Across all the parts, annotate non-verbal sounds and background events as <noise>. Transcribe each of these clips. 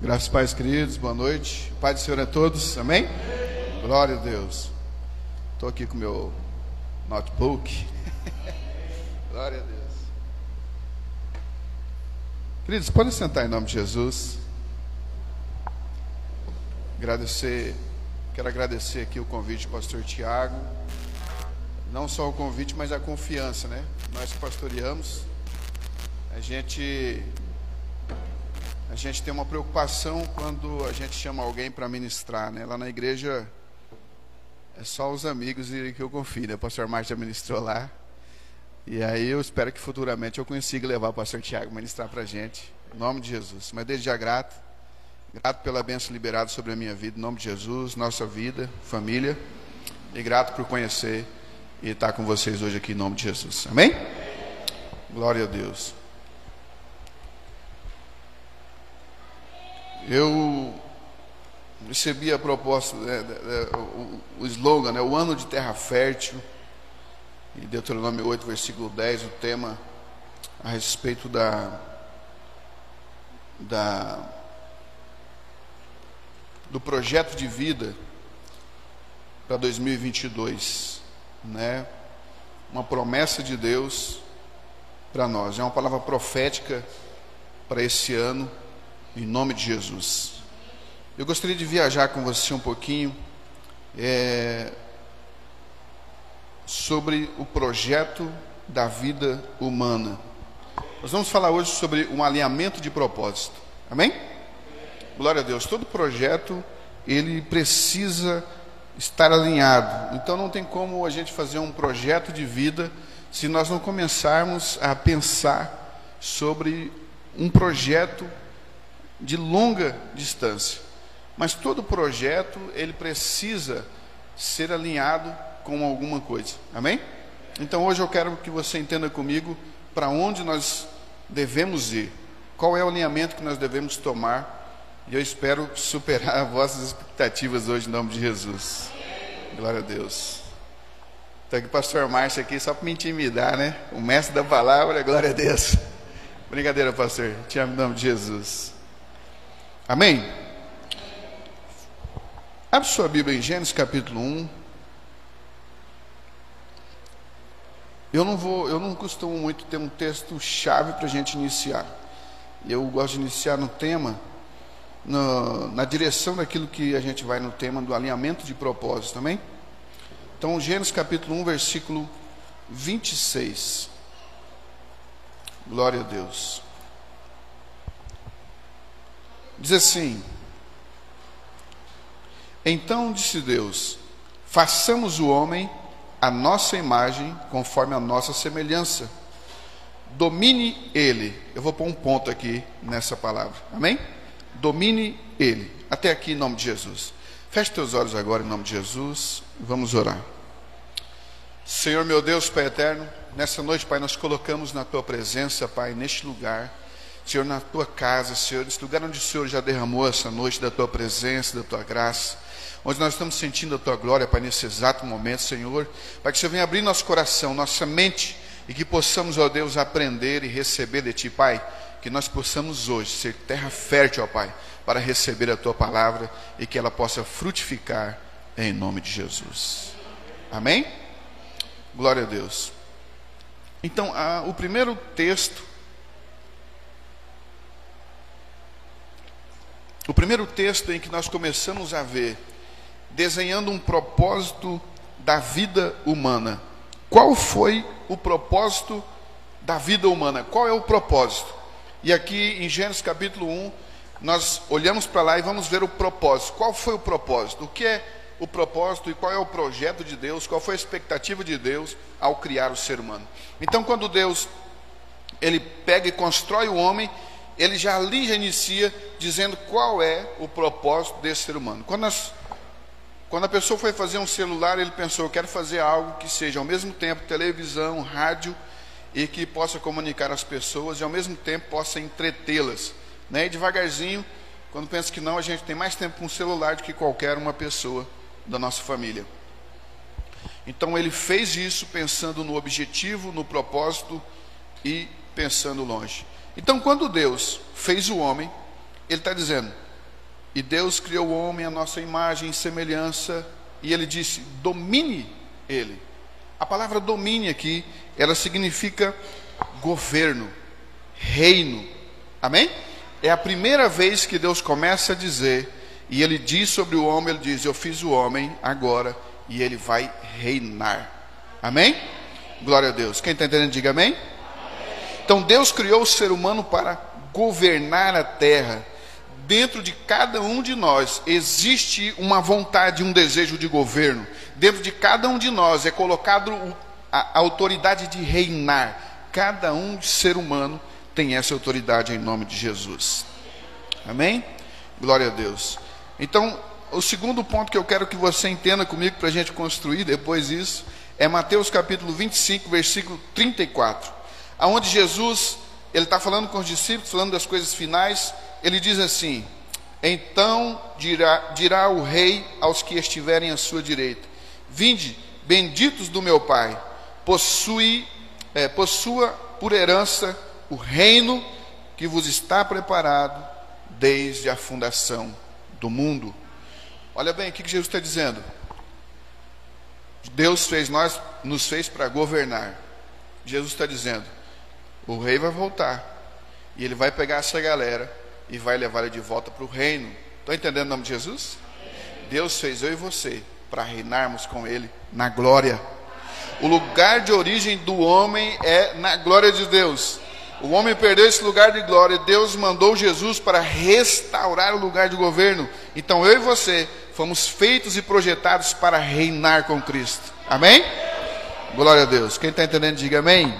Graças pais queridos, boa noite. Pai do Senhor a todos, amém? Glória a Deus. Estou aqui com meu notebook. <laughs> Glória a Deus. Queridos, podem sentar em nome de Jesus. Agradecer, quero agradecer aqui o convite do pastor Tiago. Não só o convite, mas a confiança, né? Nós pastoreamos. A gente a gente tem uma preocupação quando a gente chama alguém para ministrar, né? Lá na igreja é só os amigos que eu confio, né? O pastor Márcio já ministrou lá. E aí eu espero que futuramente eu consiga levar o pastor Tiago ministrar para a gente. Em nome de Jesus. Mas desde já grato. Grato pela bênção liberada sobre a minha vida. Em nome de Jesus, nossa vida, família. E grato por conhecer e estar com vocês hoje aqui em nome de Jesus. Amém? Glória a Deus. Eu recebi a proposta, né, o, o slogan, né, o ano de terra fértil, e Deuteronômio 8, versículo 10, o tema a respeito da, da do projeto de vida para 2022, né? Uma promessa de Deus para nós, é uma palavra profética para esse ano em nome de Jesus. Eu gostaria de viajar com você um pouquinho é, sobre o projeto da vida humana. Nós vamos falar hoje sobre um alinhamento de propósito. Amém? Glória a Deus. Todo projeto ele precisa estar alinhado. Então não tem como a gente fazer um projeto de vida se nós não começarmos a pensar sobre um projeto de longa distância. Mas todo projeto, ele precisa ser alinhado com alguma coisa. Amém? Então hoje eu quero que você entenda comigo para onde nós devemos ir. Qual é o alinhamento que nós devemos tomar? E eu espero superar <laughs> as vossas expectativas hoje em nome de Jesus. Glória a Deus. Está aqui o pastor Márcio aqui só para me intimidar, né? O mestre da palavra, glória a Deus. Brincadeira, pastor. Te amo em nome de Jesus. Amém? Abre sua Bíblia em Gênesis capítulo 1. Eu não vou, eu não costumo muito ter um texto chave para a gente iniciar. Eu gosto de iniciar no tema, no, na direção daquilo que a gente vai no tema do alinhamento de propósito, também. Então, Gênesis capítulo 1, versículo 26. Glória a Deus. Diz assim: Então disse Deus: Façamos o homem a nossa imagem, conforme a nossa semelhança. Domine ele. Eu vou pôr um ponto aqui nessa palavra. Amém? Domine ele. Até aqui em nome de Jesus. Feche teus olhos agora em nome de Jesus. Vamos orar. Senhor meu Deus, Pai eterno, nessa noite, Pai, nós colocamos na tua presença, Pai, neste lugar Senhor, na tua casa, Senhor, nesse lugar onde o Senhor já derramou essa noite da tua presença, da tua graça, onde nós estamos sentindo a tua glória, Pai, nesse exato momento, Senhor, para que o Senhor venha abrir nosso coração, nossa mente, e que possamos, ó Deus, aprender e receber de Ti, Pai, que nós possamos hoje ser terra fértil, ó Pai, para receber a tua palavra e que ela possa frutificar em nome de Jesus. Amém? Glória a Deus. Então, a, o primeiro texto O primeiro texto em que nós começamos a ver, desenhando um propósito da vida humana. Qual foi o propósito da vida humana? Qual é o propósito? E aqui em Gênesis capítulo 1, nós olhamos para lá e vamos ver o propósito. Qual foi o propósito? O que é o propósito e qual é o projeto de Deus? Qual foi a expectativa de Deus ao criar o ser humano? Então, quando Deus ele pega e constrói o homem, ele já ali já inicia dizendo qual é o propósito desse ser humano. Quando, nós, quando a pessoa foi fazer um celular, ele pensou: eu quero fazer algo que seja ao mesmo tempo televisão, rádio e que possa comunicar as pessoas e ao mesmo tempo possa entretê-las. Né? E devagarzinho, quando pensa que não, a gente tem mais tempo com o celular do que qualquer uma pessoa da nossa família. Então ele fez isso pensando no objetivo, no propósito e pensando longe. Então, quando Deus fez o homem, Ele está dizendo: E Deus criou o homem à nossa imagem e semelhança, e ele disse: domine ele. A palavra domine aqui, ela significa governo, reino. Amém? É a primeira vez que Deus começa a dizer, e ele diz sobre o homem, ele diz: Eu fiz o homem agora, e ele vai reinar. Amém? Glória a Deus. Quem está entendendo, diga amém. Então Deus criou o ser humano para governar a terra. Dentro de cada um de nós existe uma vontade, um desejo de governo. Dentro de cada um de nós é colocado a autoridade de reinar. Cada um ser humano tem essa autoridade em nome de Jesus. Amém? Glória a Deus. Então, o segundo ponto que eu quero que você entenda comigo para a gente construir depois isso é Mateus capítulo 25, versículo 34, aonde Jesus ele está falando com os discípulos, falando das coisas finais. Ele diz assim: Então dirá, dirá o rei aos que estiverem à sua direita: Vinde, benditos do meu Pai, possui, é, possua por herança o reino que vos está preparado desde a fundação do mundo. Olha bem, o que Jesus está dizendo? Deus fez nós, nos fez para governar. Jesus está dizendo: o rei vai voltar e ele vai pegar essa galera e vai levar ele de volta para o reino. Estão entendendo o nome de Jesus? Deus fez eu e você para reinarmos com ele na glória. O lugar de origem do homem é na glória de Deus. O homem perdeu esse lugar de glória, Deus mandou Jesus para restaurar o lugar de governo. Então eu e você fomos feitos e projetados para reinar com Cristo. Amém? Glória a Deus. Quem está entendendo, diga amém.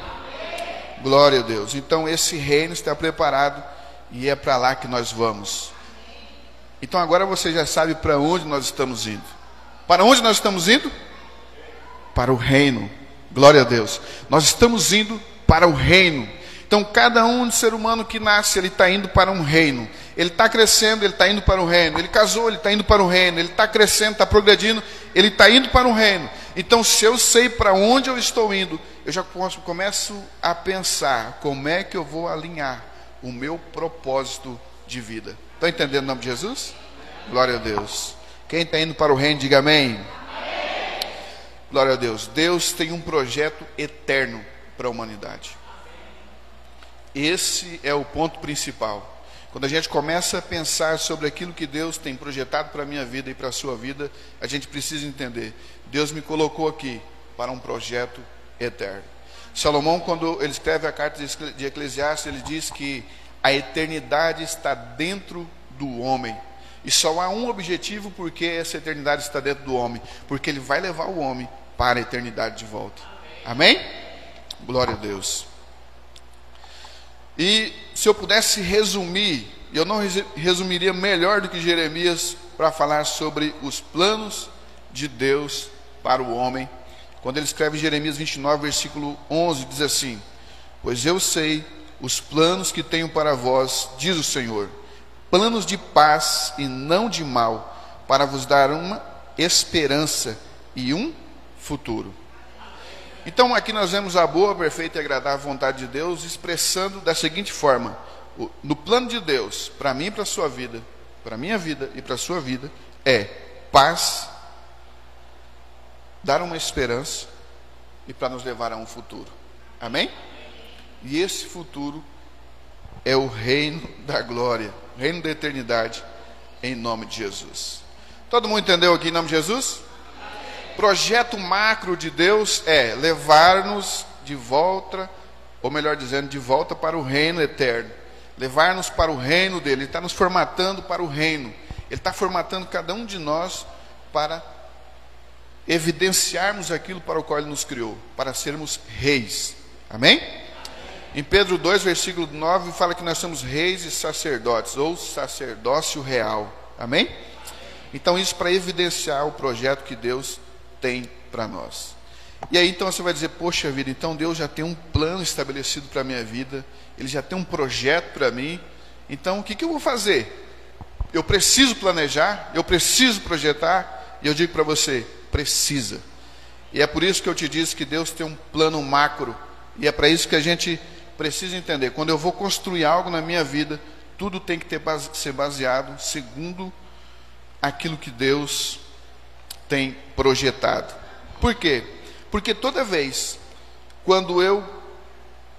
Glória a Deus. Então esse reino está preparado e é para lá que nós vamos. Então agora você já sabe para onde nós estamos indo. Para onde nós estamos indo? Para o reino. Glória a Deus. Nós estamos indo para o reino. Então, cada um ser humano que nasce, ele está indo para um reino. Ele está crescendo, ele está indo para o reino. Ele casou, ele está indo para o reino. Ele está crescendo, está progredindo, ele está indo para o reino. Então, se eu sei para onde eu estou indo, eu já começo a pensar como é que eu vou alinhar o meu propósito de vida. Está entendendo o nome de Jesus? Glória a Deus. Quem está indo para o reino, diga amém. amém. Glória a Deus. Deus tem um projeto eterno para a humanidade. Esse é o ponto principal. Quando a gente começa a pensar sobre aquilo que Deus tem projetado para a minha vida e para a sua vida, a gente precisa entender: Deus me colocou aqui para um projeto eterno. Salomão, quando ele escreve a carta de Eclesiastes, ele diz que a eternidade está dentro do homem. E só há um objetivo porque essa eternidade está dentro do homem, porque ele vai levar o homem para a eternidade de volta. Amém? Glória a Deus. E se eu pudesse resumir, eu não resumiria melhor do que Jeremias para falar sobre os planos de Deus para o homem. Quando ele escreve em Jeremias 29, versículo 11, diz assim: Pois eu sei os planos que tenho para vós, diz o Senhor, planos de paz e não de mal, para vos dar uma esperança e um futuro. Então aqui nós vemos a boa, perfeita e agradável vontade de Deus expressando da seguinte forma: no plano de Deus, para mim e para a sua vida, para a minha vida e para a sua vida, é paz, dar uma esperança e para nos levar a um futuro. Amém? E esse futuro é o reino da glória, reino da eternidade, em nome de Jesus. Todo mundo entendeu aqui em nome de Jesus? Projeto macro de Deus é levar-nos de volta, ou melhor dizendo, de volta para o reino eterno. Levar-nos para o reino dele. Ele está nos formatando para o reino. Ele está formatando cada um de nós para evidenciarmos aquilo para o qual ele nos criou, para sermos reis. Amém? Em Pedro 2, versículo 9, fala que nós somos reis e sacerdotes, ou sacerdócio real. Amém? Então, isso para evidenciar o projeto que Deus tem para nós. E aí então você vai dizer: Poxa vida, então Deus já tem um plano estabelecido para a minha vida, Ele já tem um projeto para mim, então o que, que eu vou fazer? Eu preciso planejar, eu preciso projetar, e eu digo para você: precisa. E é por isso que eu te disse que Deus tem um plano macro, e é para isso que a gente precisa entender. Quando eu vou construir algo na minha vida, tudo tem que ter, ser baseado segundo aquilo que Deus tem projetado. Por quê? Porque toda vez quando eu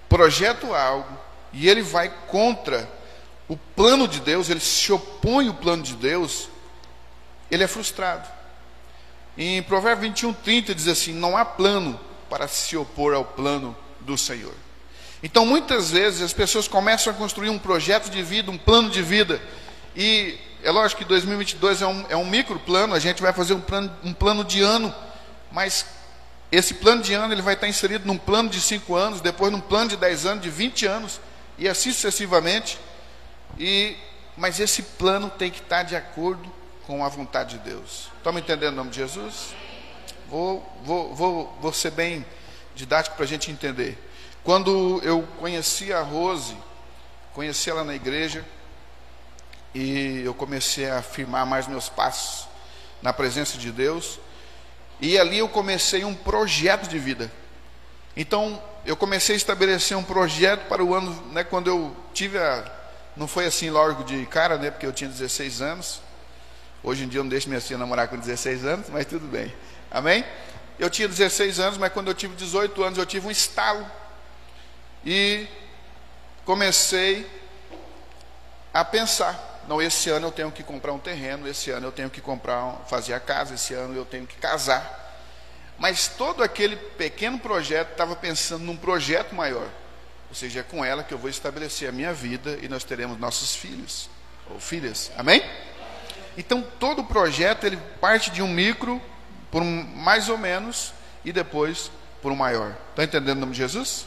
projeto algo e ele vai contra o plano de Deus, ele se opõe ao plano de Deus, ele é frustrado. Em Provérbios 21, 30 diz assim: Não há plano para se opor ao plano do Senhor. Então, muitas vezes, as pessoas começam a construir um projeto de vida, um plano de vida, e é lógico que 2022 é um, é um micro plano, a gente vai fazer um plano, um plano de ano, mas esse plano de ano ele vai estar inserido num plano de 5 anos, depois num plano de 10 anos, de 20 anos, e assim sucessivamente. E, mas esse plano tem que estar de acordo com a vontade de Deus. Estão me entendendo o nome de Jesus? Vou, vou, vou, vou ser bem didático para a gente entender. Quando eu conheci a Rose, conheci ela na igreja, e eu comecei a firmar mais meus passos na presença de Deus, e ali eu comecei um projeto de vida. Então, eu comecei a estabelecer um projeto para o ano, né, quando eu tive a. Não foi assim logo de cara, né, porque eu tinha 16 anos. Hoje em dia eu não deixo minha filha namorar com 16 anos, mas tudo bem. Amém? Eu tinha 16 anos, mas quando eu tive 18 anos eu tive um estalo. E comecei a pensar. Não, esse ano eu tenho que comprar um terreno, esse ano eu tenho que comprar, fazer a casa, esse ano eu tenho que casar. Mas todo aquele pequeno projeto estava pensando num projeto maior. Ou seja, é com ela que eu vou estabelecer a minha vida e nós teremos nossos filhos ou filhas. Amém? Então todo projeto ele parte de um micro por um mais ou menos e depois por um maior. Está entendendo o nome de Jesus?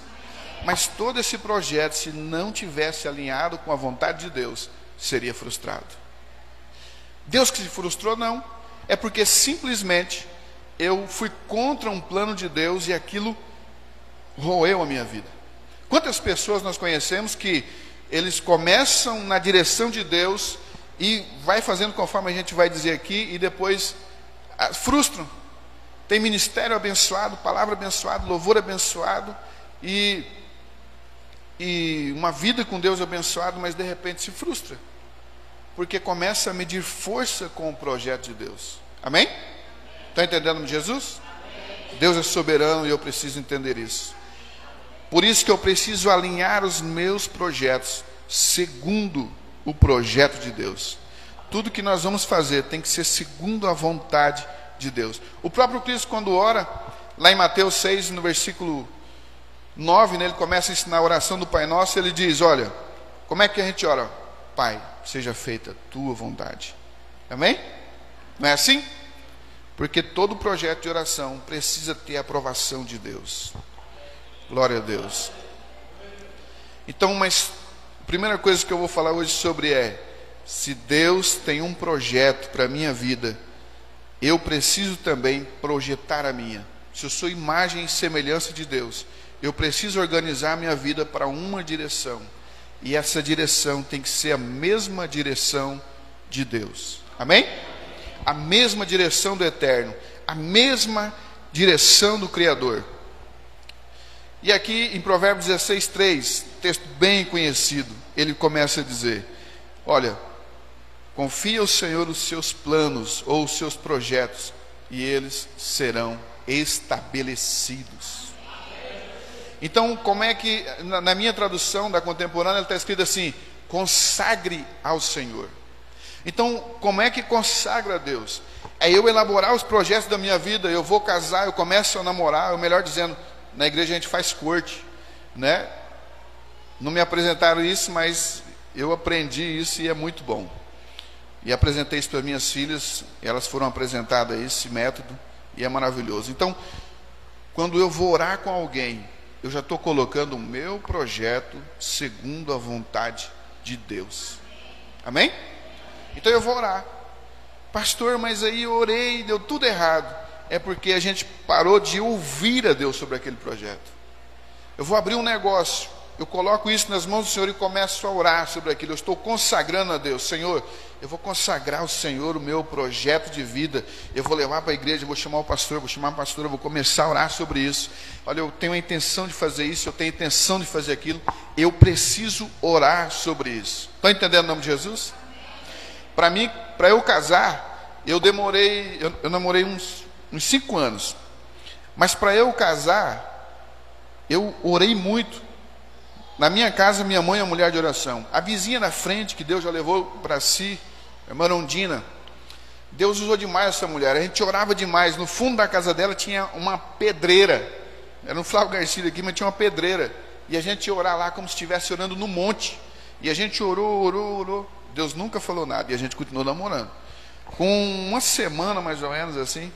Mas todo esse projeto, se não tivesse alinhado com a vontade de Deus, seria frustrado. Deus que se frustrou, não. É porque simplesmente eu fui contra um plano de Deus e aquilo roeu a minha vida. Quantas pessoas nós conhecemos que eles começam na direção de Deus e vai fazendo conforme a gente vai dizer aqui e depois ah, frustram. Tem ministério abençoado, palavra abençoada, louvor abençoado e, e uma vida com Deus abençoado, mas de repente se frustra. Porque começa a medir força com o projeto de Deus. Amém? Está entendendo Jesus? Deus é soberano e eu preciso entender isso. Por isso que eu preciso alinhar os meus projetos segundo o projeto de Deus. Tudo que nós vamos fazer tem que ser segundo a vontade de Deus. O próprio Cristo, quando ora, lá em Mateus 6, no versículo 9, né, ele começa a ensinar a oração do Pai Nosso, ele diz: Olha, como é que a gente ora? Pai, seja feita a tua vontade. Amém? Não é assim? Porque todo projeto de oração precisa ter a aprovação de Deus. Glória a Deus. Então, mas primeira coisa que eu vou falar hoje sobre é: se Deus tem um projeto para a minha vida, eu preciso também projetar a minha. Se eu sou imagem e semelhança de Deus, eu preciso organizar minha vida para uma direção. E essa direção tem que ser a mesma direção de Deus. Amém? A mesma direção do eterno, a mesma direção do Criador. E aqui em Provérbios 16, 3, texto bem conhecido, ele começa a dizer: Olha, confia ao Senhor os seus planos ou os seus projetos, e eles serão estabelecidos. Então, como é que, na minha tradução da contemporânea, está escrito assim: consagre ao Senhor. Então, como é que consagra a Deus? É eu elaborar os projetos da minha vida, eu vou casar, eu começo a namorar, ou melhor dizendo, na igreja a gente faz corte, né? Não me apresentaram isso, mas eu aprendi isso e é muito bom. E apresentei isso para minhas filhas, elas foram apresentadas a esse método e é maravilhoso. Então, quando eu vou orar com alguém, eu já estou colocando o meu projeto segundo a vontade de Deus. Amém? Então eu vou orar. Pastor, mas aí eu orei, deu tudo errado é porque a gente parou de ouvir a Deus sobre aquele projeto. Eu vou abrir um negócio, eu coloco isso nas mãos do Senhor e começo a orar sobre aquilo. Eu estou consagrando a Deus, Senhor. Eu vou consagrar ao Senhor o meu projeto de vida. Eu vou levar para a igreja, vou chamar o pastor, vou chamar a pastora, vou começar a orar sobre isso. Olha, eu tenho a intenção de fazer isso, eu tenho a intenção de fazer aquilo. Eu preciso orar sobre isso. Estão entendendo o nome de Jesus? Para mim, para eu casar, eu demorei, eu, eu namorei uns, uns cinco anos. Mas para eu casar, eu orei muito. Na minha casa, minha mãe é mulher de oração. A vizinha na frente, que Deus já levou para si, a irmã Rondina, Deus usou demais essa mulher. A gente orava demais. No fundo da casa dela tinha uma pedreira. Era um Flávio Garcia aqui, mas tinha uma pedreira. E a gente ia orar lá como se estivesse orando no monte. E a gente orou, orou, orou. Deus nunca falou nada. E a gente continuou namorando. Com uma semana mais ou menos assim,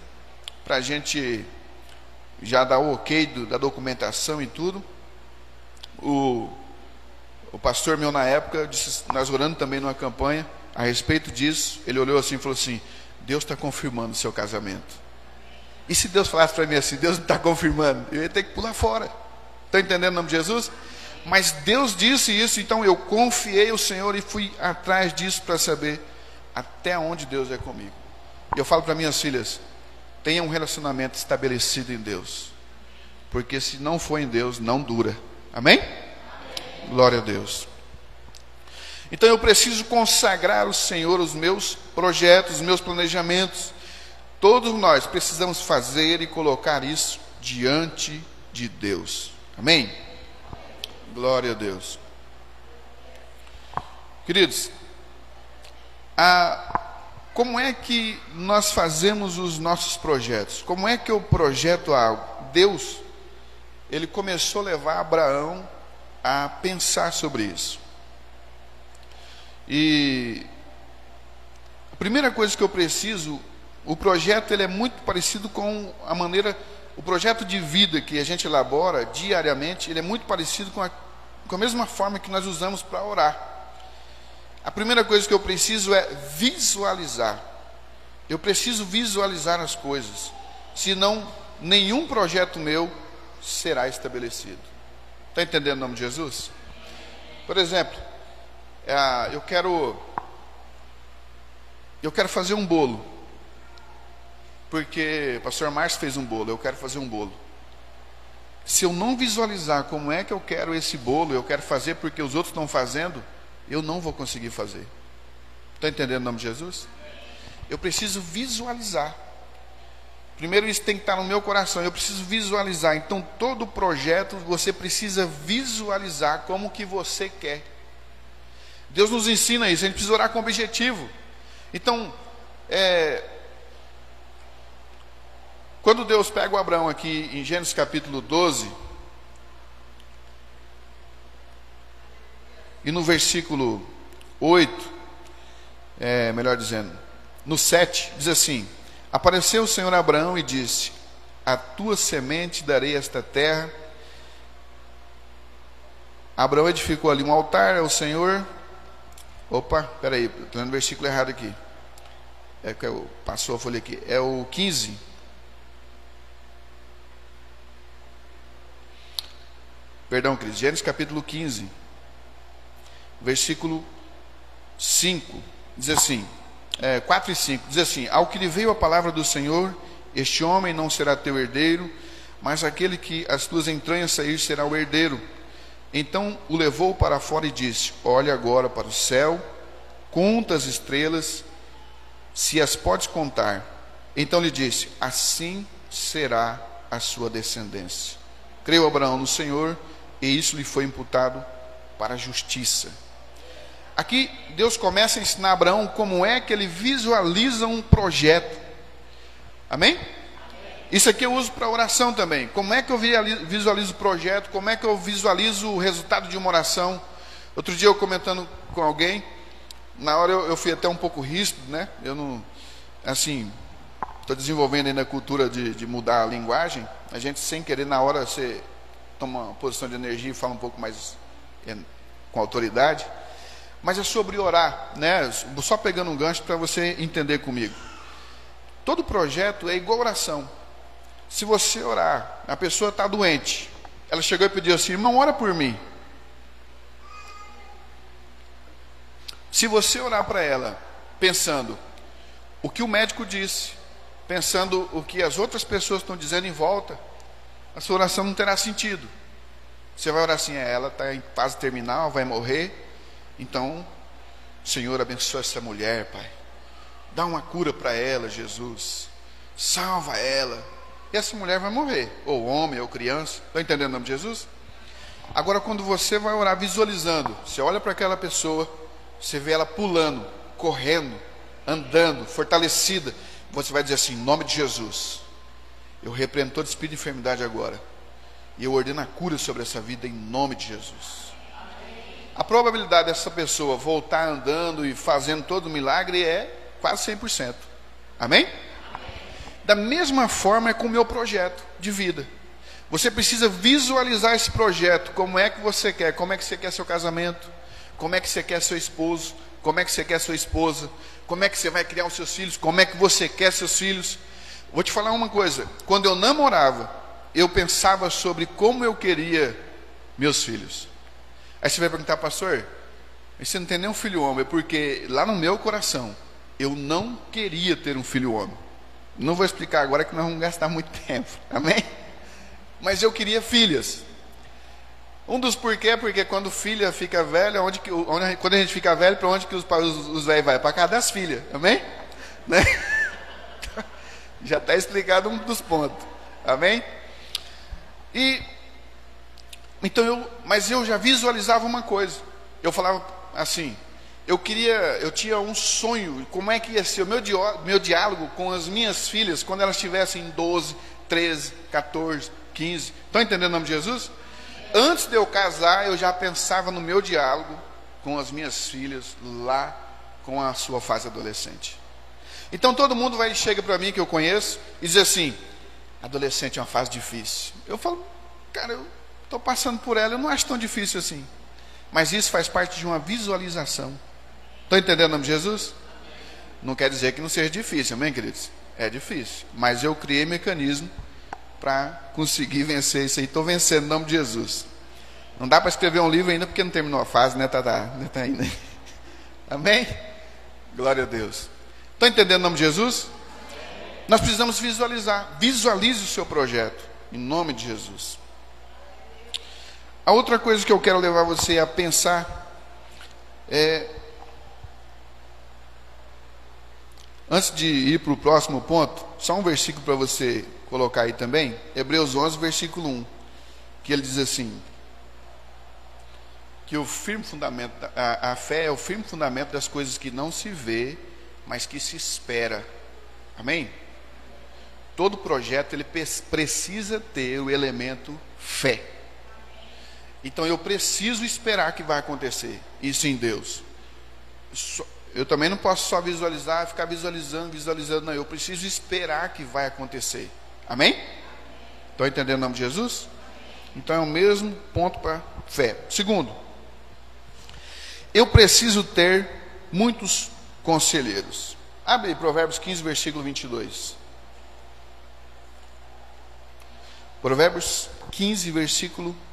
para a gente já dar o ok do, da documentação e tudo, o, o pastor meu na época, disse, nós orando também numa campanha a respeito disso, ele olhou assim e falou assim: Deus está confirmando o seu casamento. E se Deus falasse para mim assim, Deus não está confirmando, eu ia ter que pular fora. Está entendendo o nome de Jesus? Mas Deus disse isso, então eu confiei o Senhor e fui atrás disso para saber até onde Deus é comigo. Eu falo para minhas filhas: tenha um relacionamento estabelecido em Deus, porque se não for em Deus, não dura. Amém? Glória a Deus. Então eu preciso consagrar ao Senhor os meus projetos, os meus planejamentos. Todos nós precisamos fazer e colocar isso diante de Deus. Amém? Glória a Deus. Queridos, a, como é que nós fazemos os nossos projetos? Como é que eu projeto algo? Deus, ele começou a levar Abraão a pensar sobre isso. E a primeira coisa que eu preciso, o projeto ele é muito parecido com a maneira o projeto de vida que a gente elabora diariamente, ele é muito parecido com a, com a mesma forma que nós usamos para orar. A primeira coisa que eu preciso é visualizar. Eu preciso visualizar as coisas. Senão, nenhum projeto meu será estabelecido. Está entendendo o nome de Jesus? Por exemplo, é, eu quero eu quero fazer um bolo porque o pastor Márcio fez um bolo, eu quero fazer um bolo. Se eu não visualizar como é que eu quero esse bolo, eu quero fazer porque os outros estão fazendo, eu não vou conseguir fazer. Está entendendo o nome de Jesus? Eu preciso visualizar. Primeiro, isso tem que estar no meu coração. Eu preciso visualizar. Então, todo projeto você precisa visualizar como que você quer. Deus nos ensina isso. A gente precisa orar com objetivo. Então, é, quando Deus pega o Abraão aqui em Gênesis capítulo 12, e no versículo 8, é, melhor dizendo, no 7, diz assim: Apareceu o Senhor a Abraão e disse: A tua semente darei esta terra. Abraão edificou ali um altar ao Senhor. Opa, peraí, estou lendo o versículo errado aqui. É que eu, passou a folha aqui. É o 15. Perdão, Cris, Gênesis capítulo 15, versículo 5, diz assim, é, 4 e 5, diz assim, ao que lhe veio a palavra do Senhor, este homem não será teu herdeiro, mas aquele que as tuas entranhas sair será o herdeiro. Então o levou para fora e disse, olha agora para o céu, conta as estrelas, se as podes contar. Então lhe disse, assim será a sua descendência. Creu Abraão no Senhor, e isso lhe foi imputado para a justiça. Aqui Deus começa a ensinar a Abraão como é que ele visualiza um projeto. Amém? Isso aqui eu uso para oração também. Como é que eu visualizo o projeto? Como é que eu visualizo o resultado de uma oração? Outro dia eu comentando com alguém, na hora eu, eu fui até um pouco ríspido, né? Eu não, assim, estou desenvolvendo ainda a cultura de, de mudar a linguagem. A gente sem querer na hora você toma uma posição de energia e fala um pouco mais é, com autoridade. Mas é sobre orar, né? Só pegando um gancho para você entender comigo. Todo projeto é igual oração. Se você orar, a pessoa está doente, ela chegou e pediu assim: irmão, ora por mim. Se você orar para ela, pensando o que o médico disse, pensando o que as outras pessoas estão dizendo em volta, a sua oração não terá sentido. Você vai orar assim, é, ela está em fase terminal, vai morrer. Então, Senhor, abençoa essa mulher, Pai. Dá uma cura para ela, Jesus. Salva ela. E essa mulher vai morrer, ou homem, ou criança. Está entendendo o nome de Jesus? Agora, quando você vai orar visualizando, você olha para aquela pessoa, você vê ela pulando, correndo, andando, fortalecida. Você vai dizer assim: em nome de Jesus, eu repreendo todo espírito de enfermidade agora. E eu ordeno a cura sobre essa vida em nome de Jesus. A probabilidade dessa pessoa voltar andando e fazendo todo o milagre é quase 100%. Amém? Da mesma forma é com o meu projeto de vida. Você precisa visualizar esse projeto, como é que você quer, como é que você quer seu casamento, como é que você quer seu esposo, como é que você quer sua esposa, como é que você vai criar os seus filhos, como é que você quer seus filhos. Vou te falar uma coisa, quando eu namorava, eu pensava sobre como eu queria meus filhos. Aí você vai perguntar, pastor, você não tem nenhum filho homem, porque lá no meu coração, eu não queria ter um filho homem. Não vou explicar agora que nós vamos gastar muito <laughs> tempo, amém? Mas eu queria filhas. Um dos porquê é porque quando filha fica velha, onde que, onde, quando a gente fica velho, para onde que os, os, os velhos vão? Para casa das filhas, amém? <laughs> Né? <laughs> Já está explicado um dos pontos, amém? E então eu, mas eu já visualizava uma coisa. Eu falava assim, eu queria, eu tinha um sonho, como é que ia ser o meu, meu diálogo com as minhas filhas quando elas tivessem 12, 13, 14, 15. Estão entendendo o nome de Jesus? Antes de eu casar, eu já pensava no meu diálogo com as minhas filhas lá com a sua fase adolescente. Então todo mundo vai chega para mim que eu conheço e diz assim: adolescente é uma fase difícil. Eu falo, cara, eu estou passando por ela, eu não acho tão difícil assim. Mas isso faz parte de uma visualização. Estão entendendo o nome de Jesus? Não quer dizer que não seja difícil, amém, queridos? É difícil. Mas eu criei mecanismo para conseguir vencer isso aí. Estou vencendo em nome de Jesus. Não dá para escrever um livro ainda porque não terminou a fase, né? Tá, tá, tá ainda. Amém? Glória a Deus. Estão entendendo o nome de Jesus? Nós precisamos visualizar. Visualize o seu projeto. Em nome de Jesus. A outra coisa que eu quero levar você a pensar é. Antes de ir para o próximo ponto, só um versículo para você colocar aí também. Hebreus 11, versículo 1. Que ele diz assim: Que o firme fundamento, a, a fé é o firme fundamento das coisas que não se vê, mas que se espera. Amém? Todo projeto ele precisa ter o elemento fé. Então eu preciso esperar que vai acontecer isso em Deus. Eu também não posso só visualizar, ficar visualizando, visualizando, não. Eu preciso esperar que vai acontecer. Amém? Estão entendendo o nome de Jesus? Então é o mesmo ponto para fé. Segundo, eu preciso ter muitos conselheiros. Abre Provérbios 15, versículo 22. Provérbios 15, versículo 22.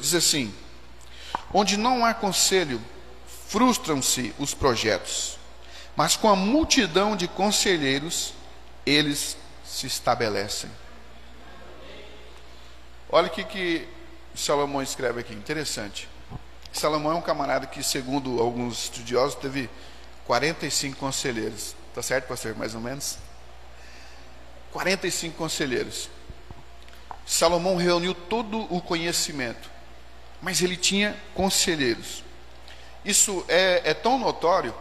Diz assim: Onde não há conselho, frustram-se os projetos, mas com a multidão de conselheiros, eles se estabelecem. Olha o que, que Salomão escreve aqui, interessante. Salomão é um camarada que, segundo alguns estudiosos, teve 45 conselheiros. Tá certo, pastor? Mais ou menos? 45 conselheiros. Salomão reuniu todo o conhecimento, mas ele tinha conselheiros. Isso é, é tão notório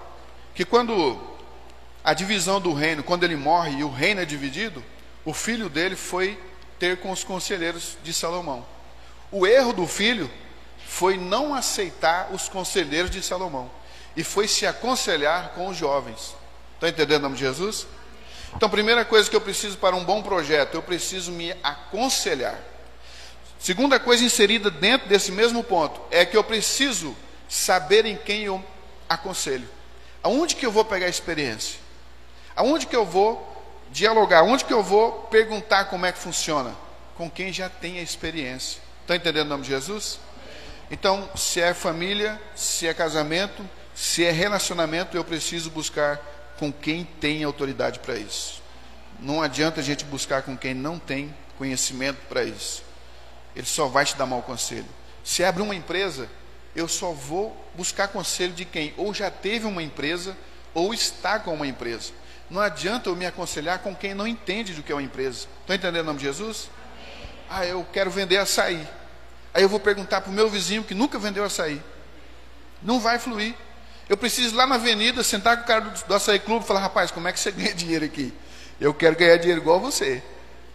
que quando a divisão do reino, quando ele morre e o reino é dividido, o filho dele foi ter com os conselheiros de Salomão. O erro do filho foi não aceitar os conselheiros de Salomão e foi se aconselhar com os jovens. Está entendendo o nome de Jesus? Então, primeira coisa que eu preciso para um bom projeto, eu preciso me aconselhar. Segunda coisa inserida dentro desse mesmo ponto é que eu preciso saber em quem eu aconselho. Aonde que eu vou pegar experiência? Aonde que eu vou dialogar? Aonde que eu vou perguntar como é que funciona? Com quem já tem a experiência. Está entendendo o nome de Jesus? Então, se é família, se é casamento, se é relacionamento, eu preciso buscar com quem tem autoridade para isso. Não adianta a gente buscar com quem não tem conhecimento para isso. Ele só vai te dar mau conselho. Se abre uma empresa, eu só vou buscar conselho de quem ou já teve uma empresa ou está com uma empresa. Não adianta eu me aconselhar com quem não entende do que é uma empresa. Estão entendendo o nome de Jesus? Ah, eu quero vender açaí. Aí eu vou perguntar para o meu vizinho que nunca vendeu açaí. Não vai fluir. Eu preciso ir lá na avenida, sentar com o cara do, do açaí clube e falar, rapaz, como é que você <laughs> ganha dinheiro aqui? Eu quero ganhar dinheiro igual você.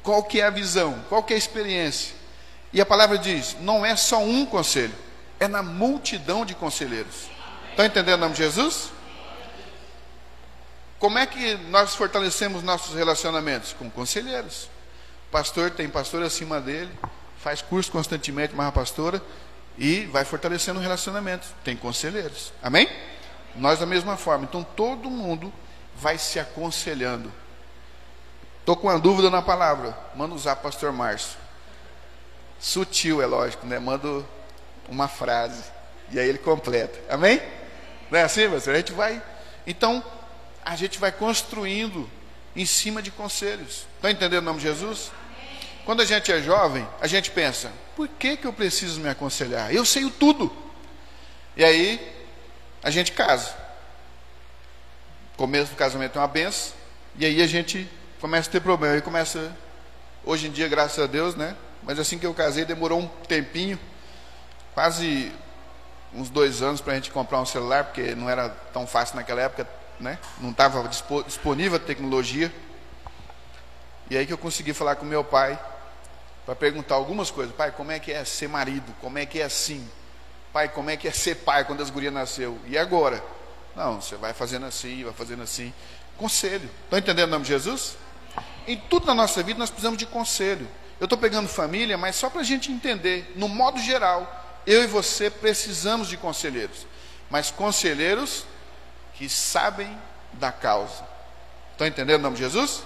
Qual que é a visão? Qual que é a experiência? E a palavra diz, não é só um conselho, é na multidão de conselheiros. Estão entendendo o nome de Jesus? Como é que nós fortalecemos nossos relacionamentos? Com conselheiros. Pastor tem pastor acima dele, faz curso constantemente, mais a pastora, e vai fortalecendo o relacionamento. Tem conselheiros. Amém? Nós da mesma forma. Então todo mundo vai se aconselhando. Estou com uma dúvida na palavra. Manda usar pastor Márcio. Sutil, é lógico, né? Mando uma frase. E aí ele completa. Amém? Não é assim, pastor? A gente vai. Então, a gente vai construindo em cima de conselhos. Está entendendo o nome de Jesus? Quando a gente é jovem, a gente pensa: por que, que eu preciso me aconselhar? Eu sei tudo. E aí, a gente casa. O começo do casamento é uma benção. E aí a gente começa a ter problema. Aí começa, hoje em dia, graças a Deus, né? Mas assim que eu casei, demorou um tempinho, quase uns dois anos para a gente comprar um celular, porque não era tão fácil naquela época, né? Não estava disponível a tecnologia. E aí que eu consegui falar com meu pai para perguntar algumas coisas. Pai, como é que é ser marido? Como é que é assim? Pai, como é que é ser pai quando as gurias nasceu? E agora? Não, você vai fazendo assim, vai fazendo assim. Conselho. Estão entendendo o nome de Jesus? Em tudo na nossa vida nós precisamos de conselho. Eu estou pegando família, mas só para a gente entender, no modo geral, eu e você precisamos de conselheiros. Mas conselheiros que sabem da causa. Estão entendendo o nome de Jesus?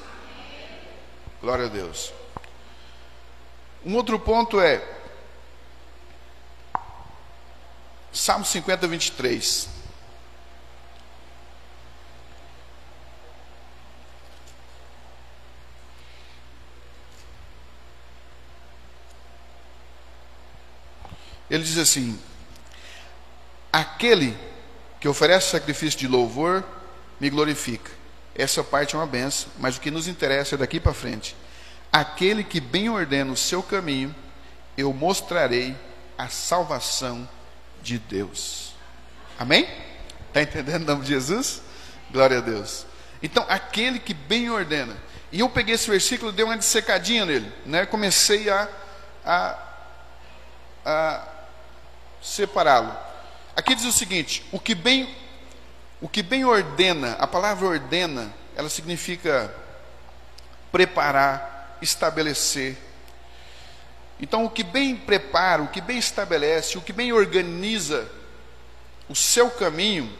Glória a Deus. Um outro ponto é Salmo 50, 23. Ele diz assim: Aquele que oferece sacrifício de louvor me glorifica. Essa parte é uma benção, mas o que nos interessa é daqui para frente. Aquele que bem ordena o seu caminho, eu mostrarei a salvação Deus. Amém? Está entendendo o nome de Jesus? Glória a Deus. Então, aquele que bem ordena. E eu peguei esse versículo dei uma dissecadinha nele. Né? Comecei a, a, a separá-lo. Aqui diz o seguinte: o que bem, o que bem ordena, a palavra ordena, ela significa preparar, estabelecer. Então, o que bem prepara, o que bem estabelece, o que bem organiza o seu caminho,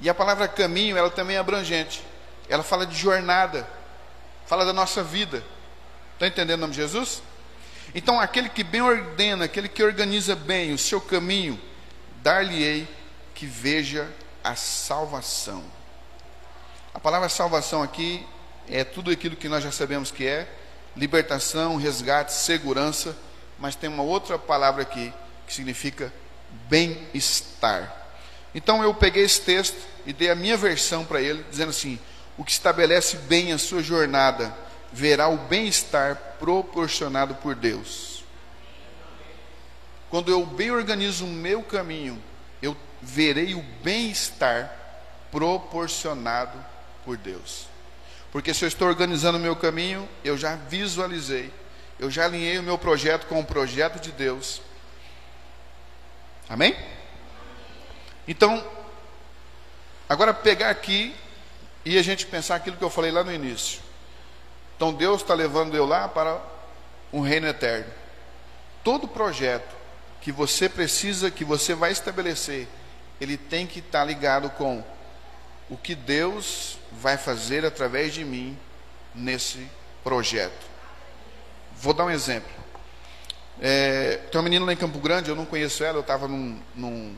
e a palavra caminho, ela também é abrangente. Ela fala de jornada, fala da nossa vida. Está entendendo o nome de Jesus? Então, aquele que bem ordena, aquele que organiza bem o seu caminho, dar-lhe-ei que veja a salvação. A palavra salvação aqui é tudo aquilo que nós já sabemos que é, libertação, resgate, segurança, mas tem uma outra palavra aqui que significa bem-estar. Então eu peguei esse texto e dei a minha versão para ele, dizendo assim: o que estabelece bem a sua jornada verá o bem-estar proporcionado por Deus. Quando eu bem organizo o meu caminho, eu verei o bem-estar proporcionado por Deus. Porque se eu estou organizando o meu caminho, eu já visualizei, eu já alinhei o meu projeto com o projeto de Deus. Amém? Então, agora pegar aqui e a gente pensar aquilo que eu falei lá no início. Então Deus está levando eu lá para um reino eterno. Todo projeto que você precisa, que você vai estabelecer, ele tem que estar ligado com o que Deus vai fazer através de mim nesse projeto. Vou dar um exemplo. É, tem uma menina lá em Campo Grande, eu não conheço ela, eu estava num, num,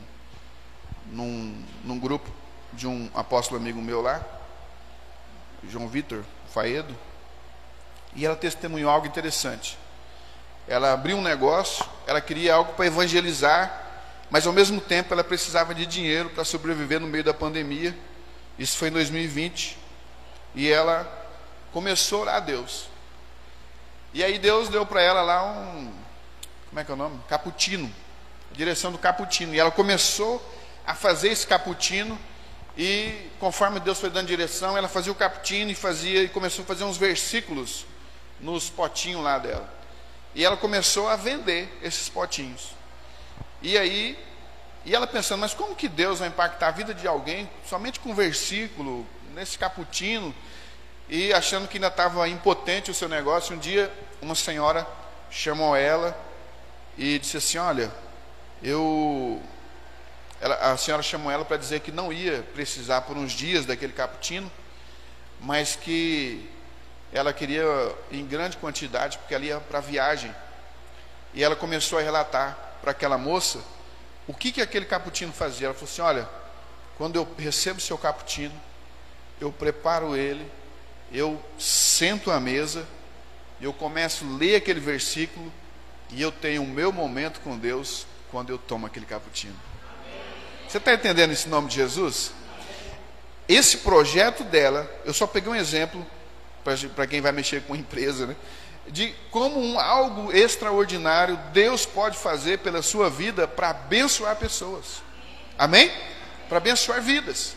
num, num, grupo de um apóstolo amigo meu lá, João Vitor Faedo, e ela testemunhou algo interessante. Ela abriu um negócio, ela queria algo para evangelizar, mas ao mesmo tempo ela precisava de dinheiro para sobreviver no meio da pandemia Isso foi em 2020. E ela começou a orar a Deus. E aí Deus deu para ela lá um, como é que é o nome? Caputino. Direção do caputino. E ela começou a fazer esse caputino e conforme Deus foi dando direção, ela fazia o caputino e fazia e começou a fazer uns versículos nos potinhos lá dela. E ela começou a vender esses potinhos. E aí, e ela pensando, mas como que Deus vai impactar a vida de alguém somente com um versículo, nesse caputino, e achando que ainda estava impotente o seu negócio, um dia uma senhora chamou ela e disse assim: Olha, eu. Ela, a senhora chamou ela para dizer que não ia precisar por uns dias daquele cappuccino, mas que ela queria em grande quantidade, porque ela ia para a viagem. E ela começou a relatar para aquela moça o que, que aquele cappuccino fazia. Ela falou assim: Olha, quando eu recebo seu cappuccino, eu preparo ele, eu sento à mesa, eu começo a ler aquele versículo e eu tenho o meu momento com Deus quando eu tomo aquele cappuccino. Você está entendendo esse nome de Jesus? Esse projeto dela, eu só peguei um exemplo para quem vai mexer com empresa, né? De como um, algo extraordinário Deus pode fazer pela sua vida para abençoar pessoas. Amém? Para abençoar vidas.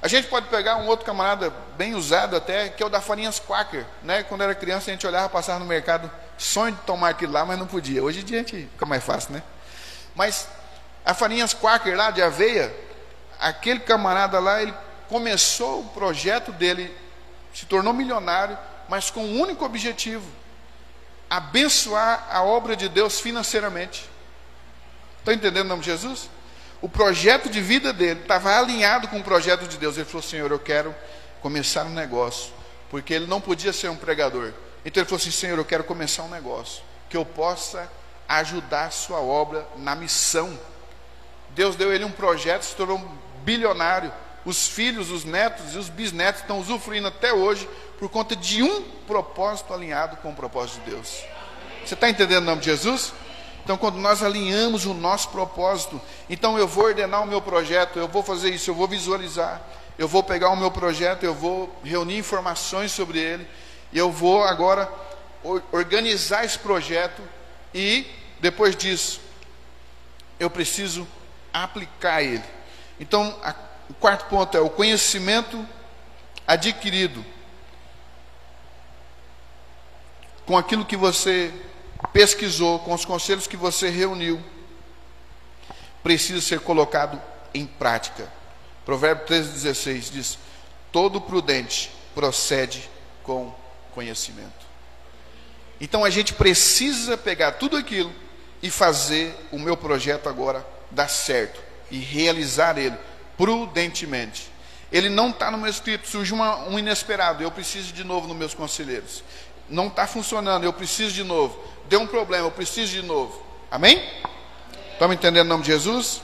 A gente pode pegar um outro camarada bem usado até, que é o da farinhas Quaker. Né? Quando era criança, a gente olhava passar no mercado, sonho de tomar aquilo lá, mas não podia. Hoje em dia a gente fica mais fácil, né? Mas a farinhas Quaker lá de aveia, aquele camarada lá, ele começou o projeto dele, se tornou milionário, mas com um único objetivo: abençoar a obra de Deus financeiramente. Estão entendendo o nome de Jesus? O projeto de vida dele estava alinhado com o projeto de Deus. Ele falou: Senhor, eu quero começar um negócio, porque ele não podia ser um pregador. Então ele falou assim: Senhor, eu quero começar um negócio que eu possa ajudar a sua obra na missão. Deus deu ele um projeto, se tornou um bilionário. Os filhos, os netos e os bisnetos estão usufruindo até hoje por conta de um propósito alinhado com o propósito de Deus. Você está entendendo o nome de Jesus? Então, quando nós alinhamos o nosso propósito, então eu vou ordenar o meu projeto, eu vou fazer isso, eu vou visualizar, eu vou pegar o meu projeto, eu vou reunir informações sobre ele, eu vou agora organizar esse projeto e depois disso eu preciso aplicar ele. Então, a, o quarto ponto é o conhecimento adquirido com aquilo que você pesquisou, com os conselhos que você reuniu, precisa ser colocado em prática. Provérbio 13,16 diz: Todo prudente procede com conhecimento. Então a gente precisa pegar tudo aquilo e fazer o meu projeto agora dar certo e realizar ele prudentemente. Ele não está no meu escrito, surge uma, um inesperado, eu preciso de novo nos meus conselheiros. Não está funcionando, eu preciso de novo deu um problema, eu preciso de novo. Amém? Estamos entendendo o nome de Jesus?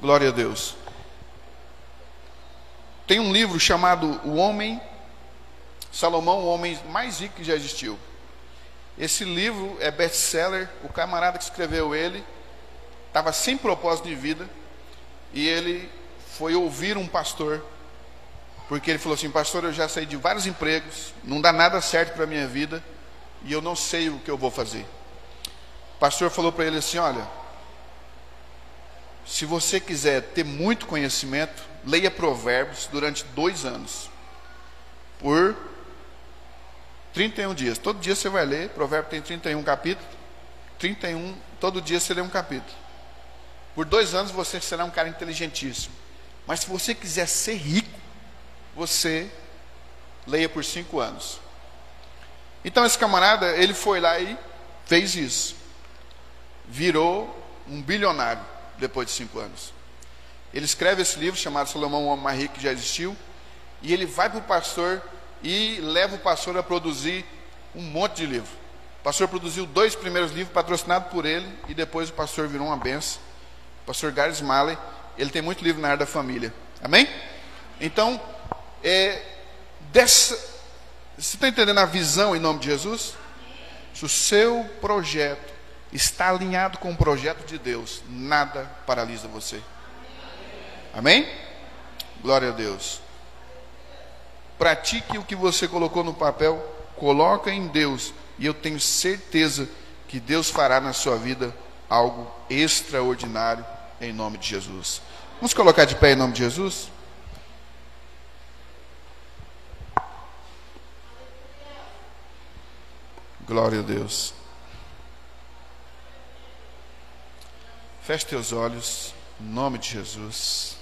Glória a Deus. Tem um livro chamado O Homem, Salomão, o homem mais rico que já existiu. Esse livro é best-seller. O camarada que escreveu ele estava sem propósito de vida e ele foi ouvir um pastor, porque ele falou assim: Pastor, eu já saí de vários empregos, não dá nada certo para a minha vida e eu não sei o que eu vou fazer. O pastor falou para ele assim: Olha, se você quiser ter muito conhecimento, leia Provérbios durante dois anos, por 31 dias. Todo dia você vai ler, Provérbio tem 31 capítulos, 31, todo dia você lê um capítulo. Por dois anos você será um cara inteligentíssimo. Mas se você quiser ser rico, você leia por cinco anos. Então esse camarada, ele foi lá e fez isso. Virou um bilionário depois de cinco anos. Ele escreve esse livro chamado Salomão, o homem mais rico que já existiu. E ele vai para o pastor e leva o pastor a produzir um monte de livro. O pastor produziu dois primeiros livros patrocinados por ele e depois o pastor virou uma benção. O pastor Gary Smalley, ele tem muito livro na área da família. Amém? Então, é, dessa, você está entendendo a visão em nome de Jesus? Se o seu projeto está alinhado com o projeto de Deus, nada paralisa você. Amém? Glória a Deus. Pratique o que você colocou no papel, coloca em Deus, e eu tenho certeza que Deus fará na sua vida algo extraordinário em nome de Jesus. Vamos colocar de pé em nome de Jesus? Glória a Deus. Feche teus olhos, em nome de Jesus.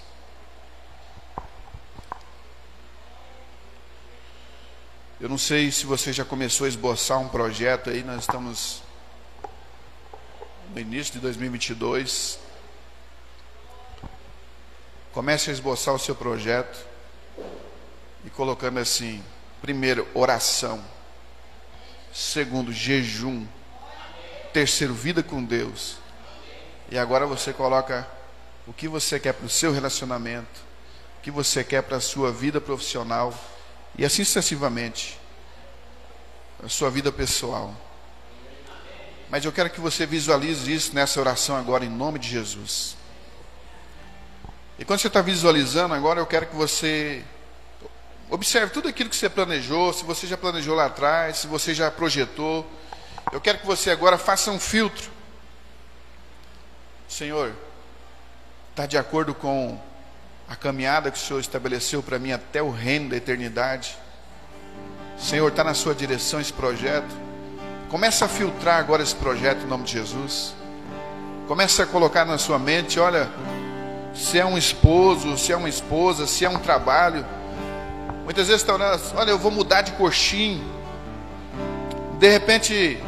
Eu não sei se você já começou a esboçar um projeto aí, nós estamos no início de 2022. Comece a esboçar o seu projeto e colocando assim: primeiro, oração. Segundo, jejum. Terceiro, vida com Deus. E agora você coloca o que você quer para o seu relacionamento, o que você quer para a sua vida profissional e assim sucessivamente, a sua vida pessoal. Mas eu quero que você visualize isso nessa oração agora, em nome de Jesus. E quando você está visualizando agora, eu quero que você observe tudo aquilo que você planejou, se você já planejou lá atrás, se você já projetou. Eu quero que você agora faça um filtro Senhor, está de acordo com a caminhada que o Senhor estabeleceu para mim até o reino da eternidade? Senhor, está na sua direção esse projeto? Começa a filtrar agora esse projeto em nome de Jesus. Começa a colocar na sua mente, olha, se é um esposo, se é uma esposa, se é um trabalho. Muitas vezes está olhando, olha, eu vou mudar de coxinho. De repente,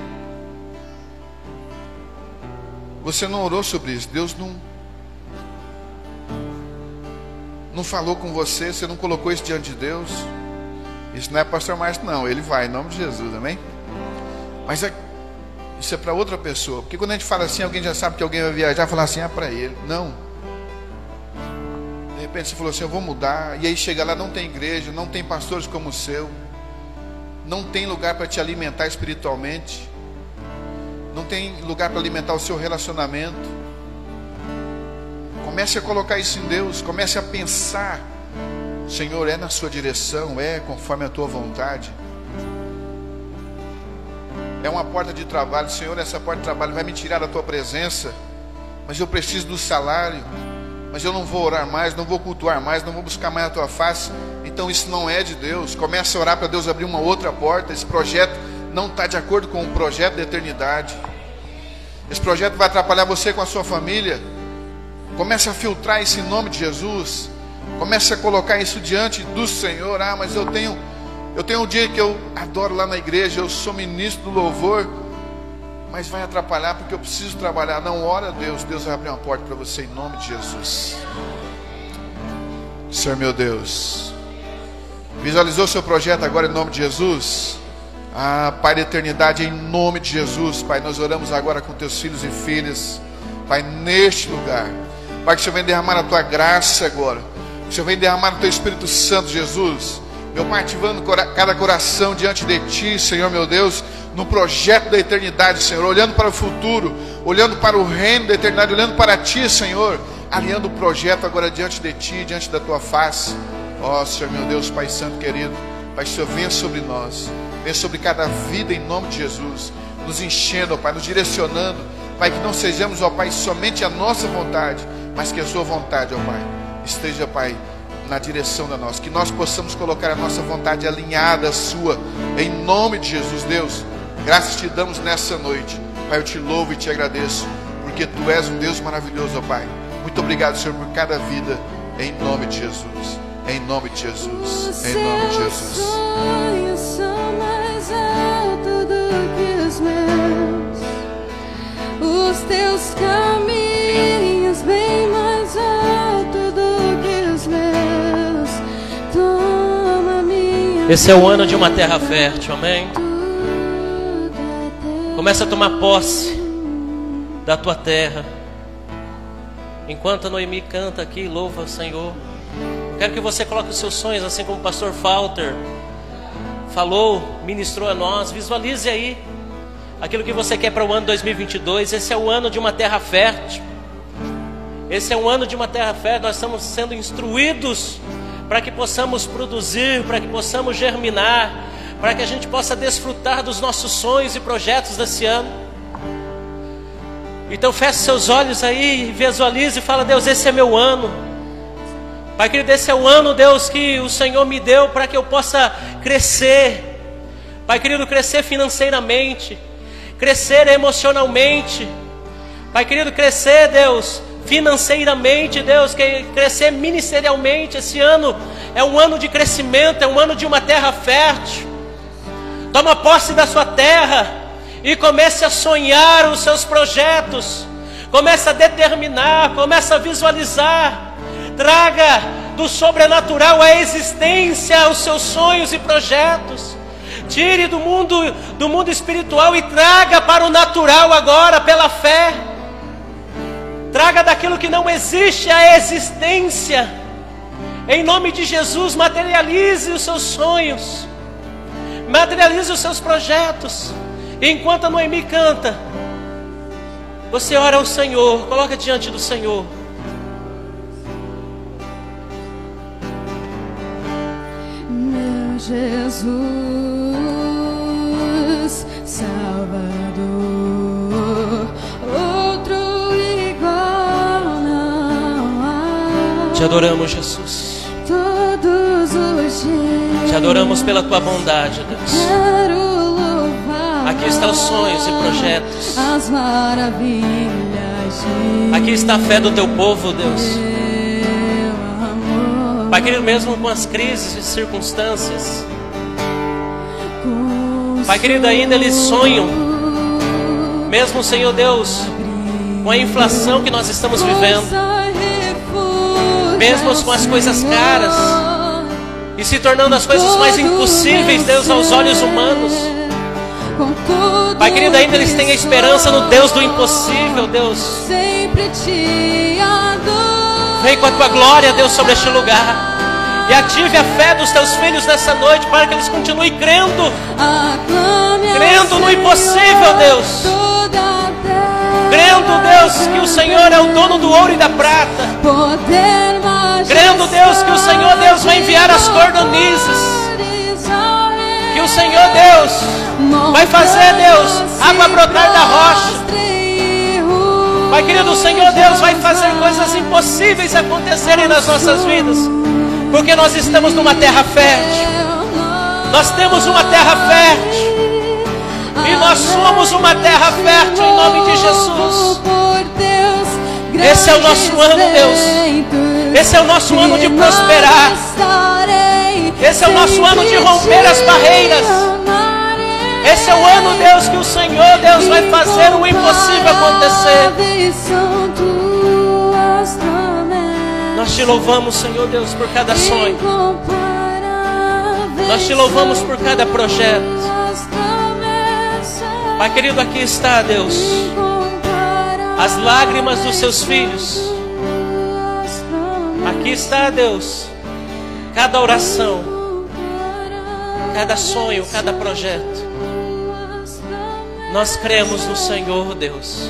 você não orou sobre isso. Deus não não falou com você, você não colocou isso diante de Deus. Isso não é pastor Márcio, não. Ele vai, em nome de Jesus, amém? Mas é, isso é para outra pessoa. Porque quando a gente fala assim, alguém já sabe que alguém vai viajar, falar assim, é para ele. Não. Repente você falou assim, eu vou mudar. E aí chega lá, não tem igreja, não tem pastores como o seu. Não tem lugar para te alimentar espiritualmente não tem lugar para alimentar o seu relacionamento. Comece a colocar isso em Deus, comece a pensar: Senhor, é na Sua direção, é conforme a Tua vontade. É uma porta de trabalho, Senhor, essa porta de trabalho vai me tirar da Tua presença, mas eu preciso do salário, mas eu não vou orar mais, não vou cultuar mais, não vou buscar mais a Tua face. Então isso não é de Deus. Comece a orar para Deus abrir uma outra porta. Esse projeto não está de acordo com o projeto da eternidade. Esse projeto vai atrapalhar você com a sua família. Comece a filtrar isso em nome de Jesus. Comece a colocar isso diante do Senhor. Ah, mas eu tenho, eu tenho um dia que eu adoro lá na igreja, eu sou ministro do louvor, mas vai atrapalhar porque eu preciso trabalhar. Não, ora a Deus, Deus vai abrir uma porta para você em nome de Jesus. Senhor meu Deus, visualizou seu projeto agora em nome de Jesus? Ah, Pai da eternidade, em nome de Jesus, Pai, nós oramos agora com teus filhos e filhas, Pai, neste lugar. Pai, que o Senhor venha derramar a tua graça agora, que o Senhor venha derramar o teu Espírito Santo, Jesus. Meu Pai, ativando cada coração diante de Ti, Senhor meu Deus, no projeto da eternidade, Senhor, olhando para o futuro, olhando para o reino da eternidade, olhando para Ti, Senhor, alinhando o projeto agora diante de Ti, diante da Tua face. Ó oh, Senhor meu Deus, Pai Santo querido, Pai, Senhor, venha sobre nós. Venha sobre cada vida em nome de Jesus. Nos enchendo, ó Pai, nos direcionando. Pai, que não sejamos, ó Pai, somente a nossa vontade, mas que a Sua vontade, ó Pai, esteja, Pai, na direção da nossa. Que nós possamos colocar a nossa vontade alinhada à Sua, em nome de Jesus, Deus. Graças te damos nessa noite. Pai, eu te louvo e te agradeço, porque Tu és um Deus maravilhoso, ó Pai. Muito obrigado, Senhor, por cada vida, em nome de Jesus. Em nome de Jesus. Em nome de Jesus. os teus caminhos bem mais alto do que os meus. Toma minha Esse é o ano de uma terra fértil, amém? Começa a tomar posse da tua terra. Enquanto a Noemi canta aqui, louva o Senhor. Quero que você coloque os seus sonhos, assim como o pastor Falter falou, ministrou a nós. Visualize aí aquilo que você quer para o ano 2022. Esse é o ano de uma terra fértil. Esse é um ano de uma terra fértil. Nós estamos sendo instruídos para que possamos produzir, para que possamos germinar, para que a gente possa desfrutar dos nossos sonhos e projetos desse ano. Então feche seus olhos aí, visualize e fala: Deus, esse é meu ano. Pai querido, esse é o ano, Deus, que o Senhor me deu para que eu possa crescer. Pai querido, crescer financeiramente, crescer emocionalmente. Pai querido, crescer, Deus, financeiramente, Deus, crescer ministerialmente. Esse ano é um ano de crescimento, é um ano de uma terra fértil. Toma posse da sua terra e comece a sonhar os seus projetos. Comece a determinar, comece a visualizar. Traga do sobrenatural à existência os seus sonhos e projetos. Tire do mundo do mundo espiritual e traga para o natural agora pela fé. Traga daquilo que não existe a existência. Em nome de Jesus, materialize os seus sonhos. Materialize os seus projetos. Enquanto a Noemi canta, você ora ao Senhor, coloca diante do Senhor. Meu Jesus, Salvador. Te adoramos, Jesus. Todos os dias. Te adoramos pela tua bondade, Deus. Aqui estão os sonhos e projetos. As maravilhas Aqui está a fé do teu povo, Deus. Pai querido, mesmo com as crises e circunstâncias. Pai querido, ainda eles sonham. Mesmo, Senhor Deus, com a inflação que nós estamos vivendo. Mesmo com as coisas caras. E se tornando as coisas mais impossíveis, Deus, aos olhos humanos. Pai querido, ainda eles têm a esperança no Deus do impossível, Deus. Vem com a tua glória, Deus, sobre este lugar. E ative a fé dos teus filhos nessa noite para que eles continuem crendo. Crendo no impossível, Deus. Crendo, Deus, que o Senhor é o dono do ouro e da prata. Crendo, Deus, que o Senhor, Deus, vai enviar as cordonizes. Que o Senhor, Deus, vai fazer, Deus, água brotar da rocha. Pai querido, o Senhor Deus vai fazer coisas impossíveis acontecerem nas nossas vidas, porque nós estamos numa terra fértil, nós temos uma terra fértil, e nós somos uma terra fértil em nome de Jesus. Esse é o nosso ano, Deus. Esse é o nosso ano de prosperar. Esse é o nosso ano de romper as barreiras. Esse é o ano, Deus, que o Senhor, Deus, vai fazer o impossível acontecer. Nós te louvamos, Senhor Deus, por cada sonho. Nós te louvamos por cada projeto. Pai querido, aqui está, Deus, as lágrimas dos seus filhos. Aqui está, Deus, cada oração, cada sonho, cada projeto. Nós cremos no Senhor, Deus.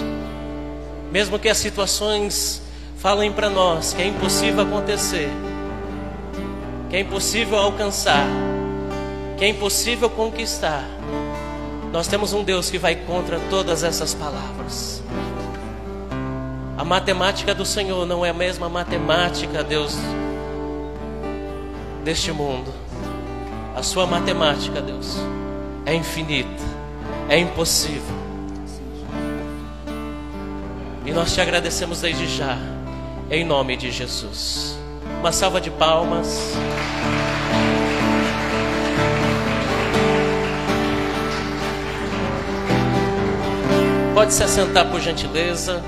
Mesmo que as situações falem para nós que é impossível acontecer, que é impossível alcançar, que é impossível conquistar, nós temos um Deus que vai contra todas essas palavras. A matemática do Senhor não é a mesma matemática, Deus, deste mundo. A sua matemática, Deus, é infinita, é impossível. E nós te agradecemos desde já, em nome de Jesus. Uma salva de palmas. Pode se assentar por gentileza.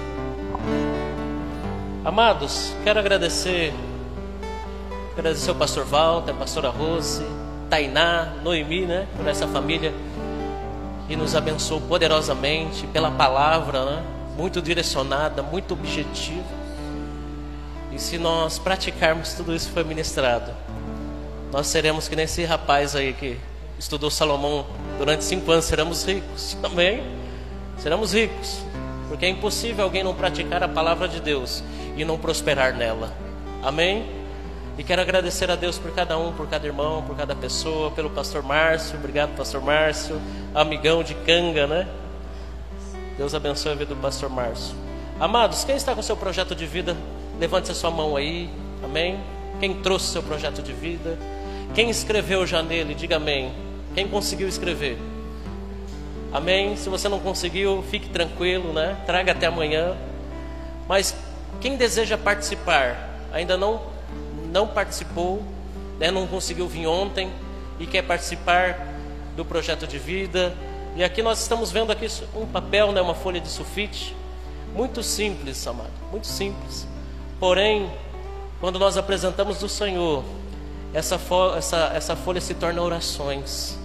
Amados, quero agradecer. Agradecer ao pastor Walter, a pastora Rose, Tainá, Noemi, né? Por essa família que nos abençoou poderosamente pela palavra, né? Muito direcionada, muito objetiva. E se nós praticarmos tudo isso que foi ministrado, nós seremos que nem esse rapaz aí que estudou Salomão durante cinco anos, seremos ricos. Amém? Seremos ricos. Porque é impossível alguém não praticar a palavra de Deus e não prosperar nela. Amém? E quero agradecer a Deus por cada um, por cada irmão, por cada pessoa, pelo pastor Márcio. Obrigado, pastor Márcio, amigão de canga, né? Deus abençoe a vida do pastor Márcio. Amados, quem está com seu projeto de vida, levante a sua mão aí. Amém? Quem trouxe seu projeto de vida? Quem escreveu já nele, diga amém. Quem conseguiu escrever? Amém? Se você não conseguiu, fique tranquilo, né? Traga até amanhã. Mas quem deseja participar, ainda não não participou, né? não conseguiu vir ontem e quer participar do projeto de vida. E aqui nós estamos vendo aqui um papel, né? uma folha de sulfite, muito simples, amado, muito simples. Porém, quando nós apresentamos do Senhor, essa, essa, essa folha se torna orações,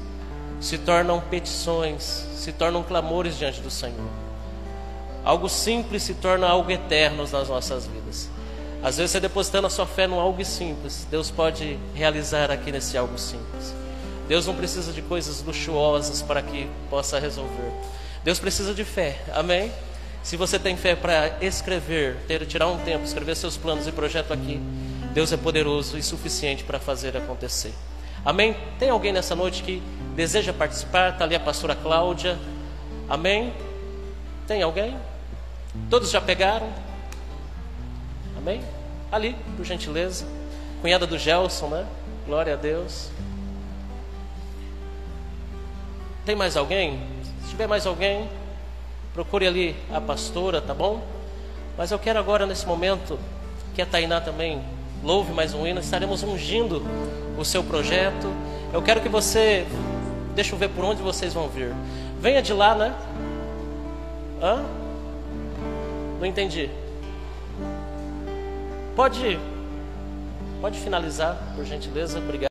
se tornam petições, se tornam clamores diante do Senhor. Algo simples se torna algo eterno nas nossas vidas. Às vezes você depositando a sua fé num algo simples, Deus pode realizar aqui nesse algo simples. Deus não precisa de coisas luxuosas para que possa resolver. Deus precisa de fé. Amém? Se você tem fé para escrever, ter, tirar um tempo, escrever seus planos e projeto aqui, Deus é poderoso e suficiente para fazer acontecer. Amém? Tem alguém nessa noite que deseja participar? Está ali a pastora Cláudia. Amém? Tem alguém? Todos já pegaram? Amém? Ali, por gentileza. Cunhada do Gelson, né? Glória a Deus. Tem mais alguém? Se tiver mais alguém, procure ali a pastora, tá bom? Mas eu quero agora, nesse momento, que a Tainá também louve mais um hino, estaremos ungindo o seu projeto. Eu quero que você, deixa eu ver por onde vocês vão vir. Venha de lá, né? Hã? Não entendi. Pode, pode finalizar, por gentileza, obrigado.